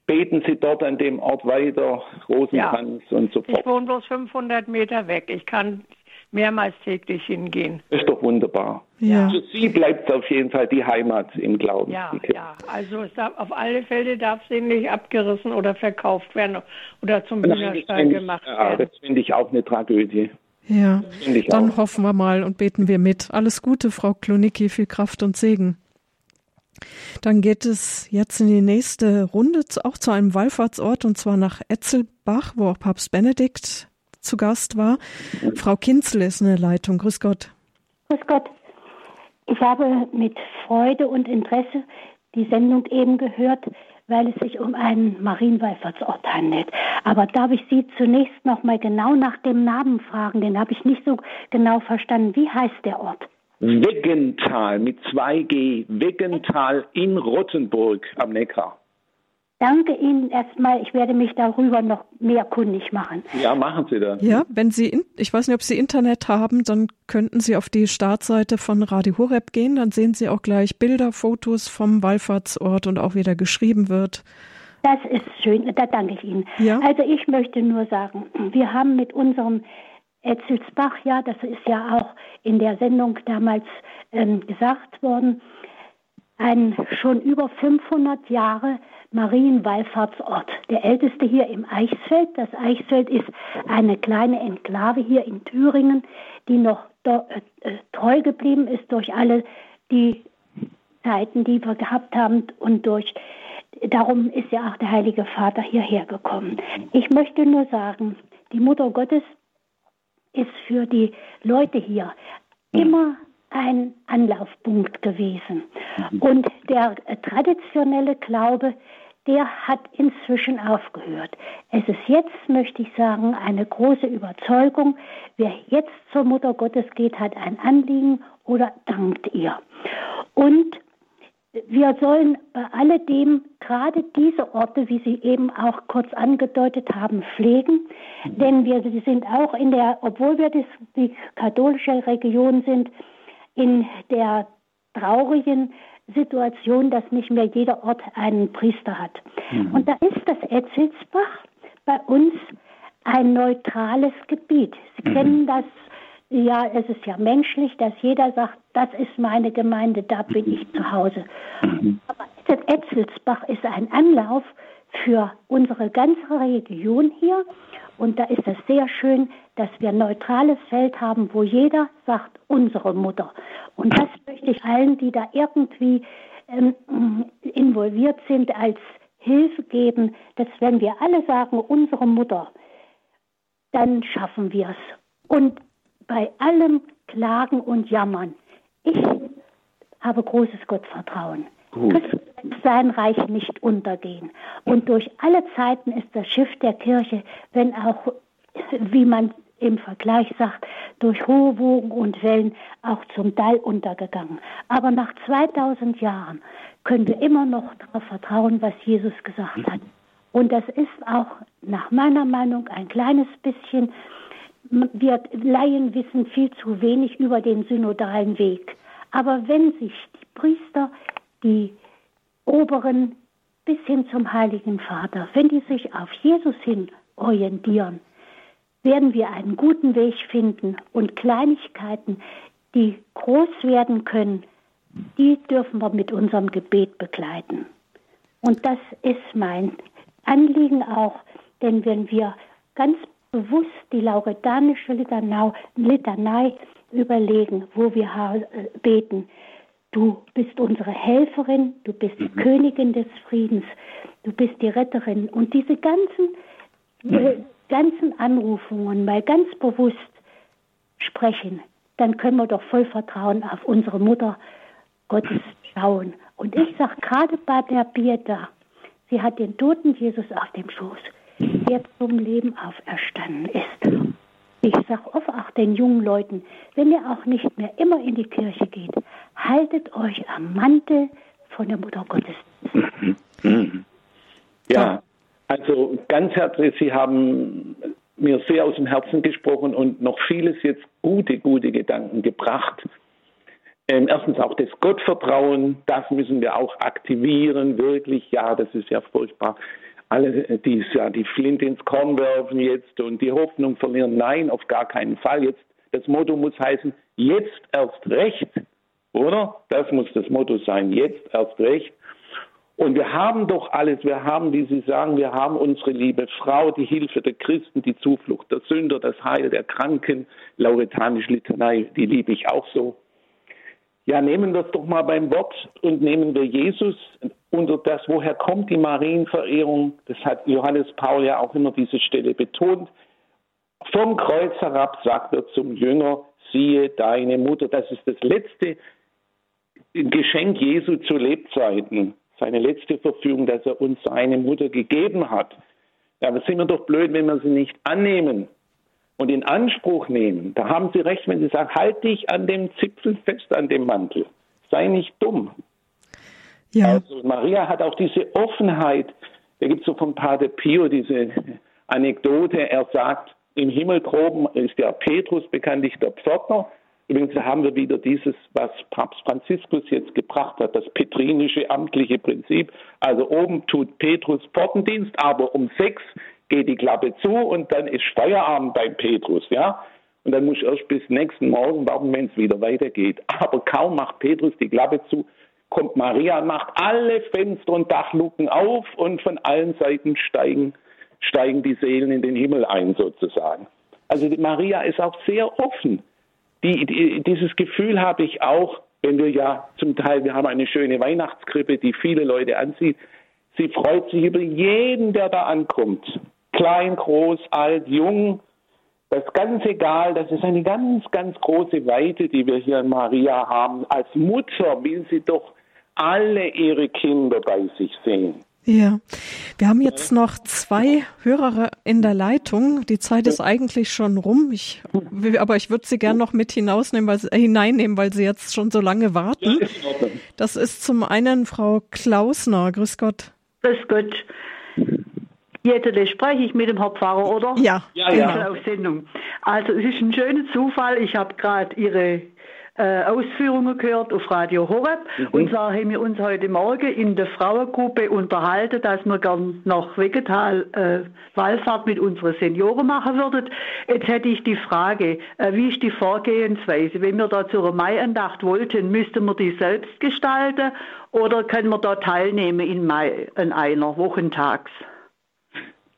Beten Sie dort an dem Ort weiter, Rosenkranz und so fort. Ich wohne bloß 500 Meter weg. Ich kann mehrmals täglich hingehen. Ist doch wunderbar. Ja. Für Sie bleibt es auf jeden Fall die Heimat im Glauben. Ja, ja. Also darf, auf alle Fälle darf sie nicht abgerissen oder verkauft werden oder zum Hühnerstall gemacht ich, werden. Ja, das finde ich auch eine Tragödie. Ja, dann auch. hoffen wir mal und beten wir mit. Alles Gute, Frau Klonicki, viel Kraft und Segen. Dann geht es jetzt in die nächste Runde, auch zu einem Wallfahrtsort, und zwar nach Etzelbach, wo auch Papst Benedikt zu Gast war. Frau Kinzel ist in der Leitung. Grüß Gott. Grüß Gott. Ich habe mit Freude und Interesse die Sendung eben gehört, weil es sich um einen Marienwallfahrtsort handelt. Aber darf ich Sie zunächst noch mal genau nach dem Namen fragen? Den habe ich nicht so genau verstanden. Wie heißt der Ort? Weggental mit 2G. Weggental in Rottenburg am Neckar. Danke Ihnen erstmal. Ich werde mich darüber noch mehr kundig machen. Ja, machen Sie das. Ja, wenn Sie, in, ich weiß nicht, ob Sie Internet haben, dann könnten Sie auf die Startseite von Radio Horeb gehen. Dann sehen Sie auch gleich Bilder, Fotos vom Wallfahrtsort und auch wie der geschrieben wird. Das ist schön, da danke ich Ihnen. Ja? Also ich möchte nur sagen, wir haben mit unserem Etzelsbach, ja, das ist ja auch in der Sendung damals ähm, gesagt worden, ein schon über 500 Jahre Marienwallfahrtsort. Der älteste hier im Eichsfeld. Das Eichsfeld ist eine kleine Enklave hier in Thüringen, die noch äh, äh, treu geblieben ist durch alle die Zeiten, die wir gehabt haben und durch Darum ist ja auch der Heilige Vater hierher gekommen. Ich möchte nur sagen, die Mutter Gottes ist für die Leute hier immer ein Anlaufpunkt gewesen. Mhm. Und der äh, traditionelle Glaube, der hat inzwischen aufgehört. Es ist jetzt, möchte ich sagen, eine große Überzeugung. Wer jetzt zur Mutter Gottes geht, hat ein Anliegen oder dankt ihr. Und wir sollen bei alledem gerade diese Orte, wie Sie eben auch kurz angedeutet haben, pflegen. Denn wir sind auch in der, obwohl wir die katholische Region sind, in der traurigen Situation, dass nicht mehr jeder Ort einen Priester hat. Mhm. Und da ist das Etzelsbach bei uns ein neutrales Gebiet. Sie mhm. kennen das, ja, es ist ja menschlich, dass jeder sagt, das ist meine Gemeinde, da bin mhm. ich zu Hause. Mhm. Aber Etzelsbach ist ein Anlauf für unsere ganze Region hier. Und da ist es sehr schön, dass wir ein neutrales Feld haben, wo jeder sagt, unsere Mutter. Und das möchte ich allen, die da irgendwie ähm, involviert sind, als Hilfe geben, dass wenn wir alle sagen, unsere Mutter, dann schaffen wir es. Und bei allem Klagen und Jammern, ich habe großes Gottvertrauen. Gut. sein Reich nicht untergehen. Und durch alle Zeiten ist das Schiff der Kirche, wenn auch, wie man im Vergleich sagt, durch hohe Wogen und Wellen auch zum Teil untergegangen. Aber nach 2000 Jahren können wir immer noch darauf vertrauen, was Jesus gesagt hat. Und das ist auch nach meiner Meinung ein kleines bisschen, wir Laien wissen viel zu wenig über den synodalen Weg. Aber wenn sich die Priester, die Oberen bis hin zum Heiligen Vater, wenn die sich auf Jesus hin orientieren, werden wir einen guten Weg finden und Kleinigkeiten, die groß werden können, die dürfen wir mit unserem Gebet begleiten. Und das ist mein Anliegen auch, denn wenn wir ganz bewusst die lauretanische Litanei überlegen, wo wir äh, beten, du bist unsere Helferin, du bist die Königin des Friedens, du bist die Retterin und diese ganzen äh, ganzen Anrufungen mal ganz bewusst sprechen, dann können wir doch voll Vertrauen auf unsere Mutter Gottes schauen. Und ich sage gerade bei der Bieta, sie hat den toten Jesus auf dem Schoß, der zum Leben auferstanden ist. Ich sage oft auch den jungen Leuten, wenn ihr auch nicht mehr immer in die Kirche geht, haltet euch am Mantel von der Mutter Gottes. Ja, also ganz herzlich, Sie haben mir sehr aus dem Herzen gesprochen und noch vieles jetzt gute, gute Gedanken gebracht. Ähm, erstens auch das Gottvertrauen, das müssen wir auch aktivieren, wirklich. Ja, das ist ja furchtbar. Alle, die ja die Flinte ins Korn werfen jetzt und die Hoffnung verlieren. Nein, auf gar keinen Fall. Jetzt, das Motto muss heißen, jetzt erst recht. Oder? Das muss das Motto sein, jetzt erst recht. Und wir haben doch alles, wir haben, wie Sie sagen, wir haben unsere liebe Frau, die Hilfe der Christen, die Zuflucht der Sünder, das Heil der Kranken, lauretanische Litanei, die liebe ich auch so. Ja, nehmen wir es doch mal beim Wort und nehmen wir Jesus unter das, woher kommt die Marienverehrung? Das hat Johannes Paul ja auch immer diese Stelle betont. Vom Kreuz herab sagt er zum Jünger, siehe deine Mutter. Das ist das letzte Geschenk Jesu zu Lebzeiten seine letzte Verfügung, dass er uns seine Mutter gegeben hat. Ja, aber sind wir doch blöd, wenn wir sie nicht annehmen und in Anspruch nehmen. Da haben Sie recht, wenn Sie sagen, halt dich an dem Zipfel fest, an dem Mantel. Sei nicht dumm. Ja. Also Maria hat auch diese Offenheit. Da gibt es so von Pater Pio diese Anekdote. Er sagt, im Himmel droben ist der Petrus bekanntlich der Pförtner Übrigens haben wir wieder dieses, was Papst Franziskus jetzt gebracht hat, das petrinische amtliche Prinzip. Also oben tut Petrus Pfortendienst, aber um sechs geht die Klappe zu und dann ist Feierabend beim Petrus, ja. Und dann muss ich erst bis nächsten Morgen warten, wenn es wieder weitergeht. Aber kaum macht Petrus die Klappe zu, kommt Maria, macht alle Fenster und Dachluken auf und von allen Seiten steigen, steigen die Seelen in den Himmel ein sozusagen. Also Maria ist auch sehr offen die, die, dieses Gefühl habe ich auch, wenn wir ja zum Teil, wir haben eine schöne Weihnachtskrippe, die viele Leute anzieht. Sie freut sich über jeden, der da ankommt. Klein, groß, alt, jung. Das ist ganz egal. Das ist eine ganz, ganz große Weite, die wir hier in Maria haben. Als Mutter will sie doch alle ihre Kinder bei sich sehen. Ja, wir haben jetzt noch zwei Hörer in der Leitung. Die Zeit ist eigentlich schon rum. Ich, aber ich würde sie gern noch mit hinausnehmen, weil, äh, hineinnehmen, weil sie jetzt schon so lange warten. Das ist zum einen Frau Klausner. Grüß Gott. Grüß Gott. Jetzt spreche ich mit dem Herrn Pfarrer, oder? Ja, ja, ja. Auf Sendung. Also es ist ein schöner Zufall. Ich habe gerade Ihre äh, Ausführungen gehört auf Radio Horeb. Mhm. Und zwar haben wir uns heute Morgen in der Frauengruppe unterhalten, dass wir gern noch Vegetal äh, Wallfahrt mit unseren Senioren machen würden. Jetzt hätte ich die Frage, äh, wie ist die Vorgehensweise? Wenn wir da zur Maiandacht wollten, müssten wir die selbst gestalten oder können wir da teilnehmen in Mai, in einer Wochentags?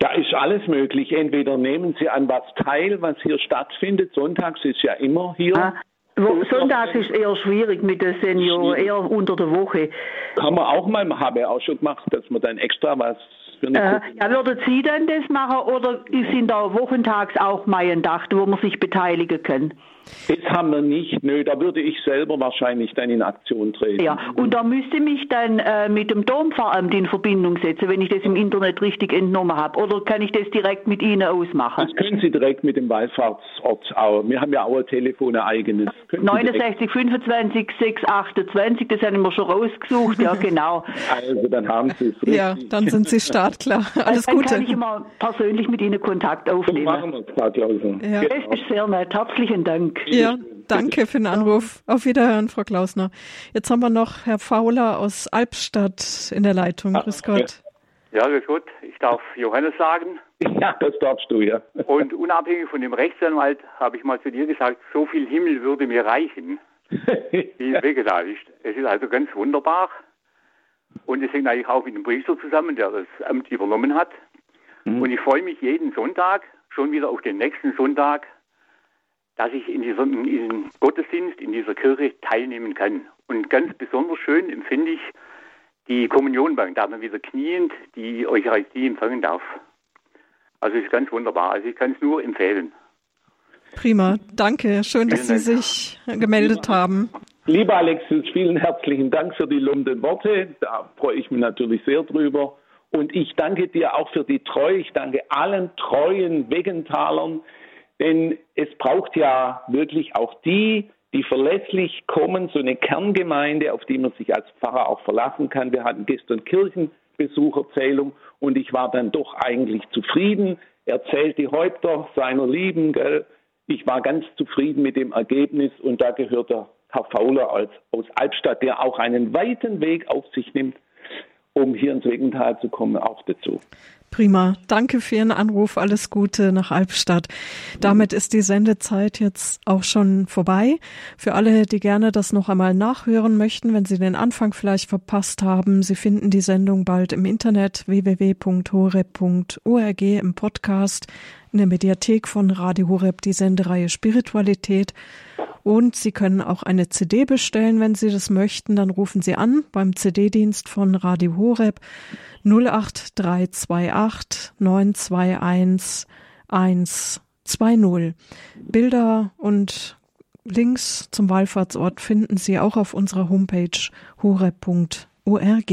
Da ist alles möglich. Entweder nehmen Sie an was teil, was hier stattfindet. Sonntags ist ja immer hier. Ah, Sonntags ist eher schwierig mit den Senioren, eher unter der Woche. Kann man auch mal, habe ich auch schon gemacht, dass man dann extra was für eine äh, Ja, würden Sie dann das machen oder sind da wochentags auch Maiendacht, wo man sich beteiligen kann? Das haben wir nicht. Nö, da würde ich selber wahrscheinlich dann in Aktion treten. Ja, und da müsste mich dann äh, mit dem Dompfarramt in Verbindung setzen, wenn ich das im Internet richtig entnommen habe. Oder kann ich das direkt mit Ihnen ausmachen? Das können Sie direkt mit dem Wallfahrtsort auch. Wir haben ja auch ein Telefon, ein eigenes. 69 25 6 28, das haben wir schon rausgesucht, ja [LAUGHS] genau. Also dann haben Sie es richtig. Ja, dann sind Sie startklar. Alles dann Gute. Dann kann ich immer persönlich mit Ihnen Kontakt aufnehmen. So machen wir es, Frau Klausen. Ja. Das ist sehr nett. Herzlichen Dank. Ja, danke für den Anruf. Auf Wiederhören, Frau Klausner. Jetzt haben wir noch Herr Fauler aus Albstadt in der Leitung. Grüß Gott. Ja, grüß Gott. Ich darf Johannes sagen. Ja, das darfst du, ja. Und unabhängig von dem Rechtsanwalt habe ich mal zu dir gesagt, so viel Himmel würde mir reichen, wie es [LAUGHS] Wegetal ist. Es ist also ganz wunderbar. Und es hängt eigentlich auch mit dem Priester zusammen, der das Amt übernommen hat. Mhm. Und ich freue mich jeden Sonntag schon wieder auf den nächsten Sonntag, dass ich in diesem, in diesem Gottesdienst, in dieser Kirche teilnehmen kann. Und ganz besonders schön empfinde ich die Kommunionbank, da man wieder kniend die Eucharistie empfangen darf. Also es ist ganz wunderbar. Also ich kann es nur empfehlen. Prima, danke. Schön, dass Sie sich gemeldet haben. Lieber Alexis, vielen herzlichen Dank für die lobenden Worte. Da freue ich mich natürlich sehr drüber. Und ich danke dir auch für die Treue. Ich danke allen treuen Wegentalern, denn es braucht ja wirklich auch die, die verlässlich kommen, so eine Kerngemeinde, auf die man sich als Pfarrer auch verlassen kann. Wir hatten gestern Kirchenbesucherzählung und ich war dann doch eigentlich zufrieden. Er zählt die Häupter seiner Lieben. Gell? Ich war ganz zufrieden mit dem Ergebnis und da gehört der Herr Fauler als, aus Albstadt, der auch einen weiten Weg auf sich nimmt, um hier ins Wegental zu kommen, auch dazu. Prima. Danke für Ihren Anruf. Alles Gute nach Albstadt. Damit ist die Sendezeit jetzt auch schon vorbei. Für alle, die gerne das noch einmal nachhören möchten, wenn Sie den Anfang vielleicht verpasst haben, Sie finden die Sendung bald im Internet www.horeb.org im Podcast, in der Mediathek von Radio Horeb, die Sendereihe Spiritualität. Und Sie können auch eine CD bestellen, wenn Sie das möchten. Dann rufen Sie an beim CD-Dienst von Radio Horeb 08328 921 120. Bilder und Links zum Wallfahrtsort finden Sie auch auf unserer Homepage horeb.org.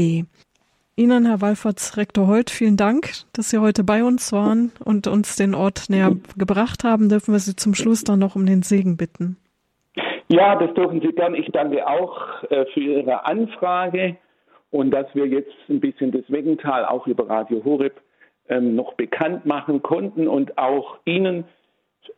Ihnen, Herr Wallfahrtsrektor Holt, vielen Dank, dass Sie heute bei uns waren und uns den Ort näher gebracht haben. Dürfen wir Sie zum Schluss dann noch um den Segen bitten. Ja, das dürfen Sie gern. Ich danke auch äh, für Ihre Anfrage und dass wir jetzt ein bisschen das Weggental auch über Radio Horeb ähm, noch bekannt machen konnten und auch Ihnen,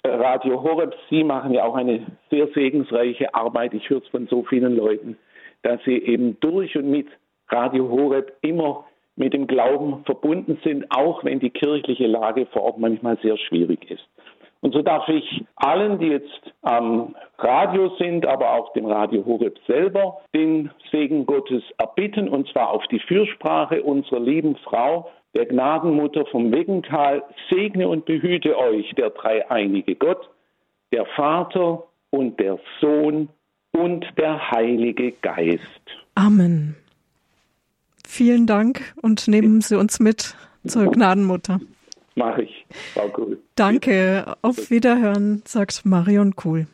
äh, Radio Horeb, Sie machen ja auch eine sehr segensreiche Arbeit. Ich höre es von so vielen Leuten, dass Sie eben durch und mit Radio Horeb immer mit dem Glauben verbunden sind, auch wenn die kirchliche Lage vor Ort manchmal sehr schwierig ist. Und so darf ich allen, die jetzt am Radio sind, aber auch dem Radio Horeb selber, den Segen Gottes erbitten, und zwar auf die Fürsprache unserer lieben Frau, der Gnadenmutter vom Wegental, segne und behüte euch der dreieinige Gott, der Vater und der Sohn und der Heilige Geist. Amen. Vielen Dank und nehmen Sie uns mit zur Gnadenmutter. Mache ich, Frau Kuhl. Danke, auf Wiederhören, sagt Marion Kuhl.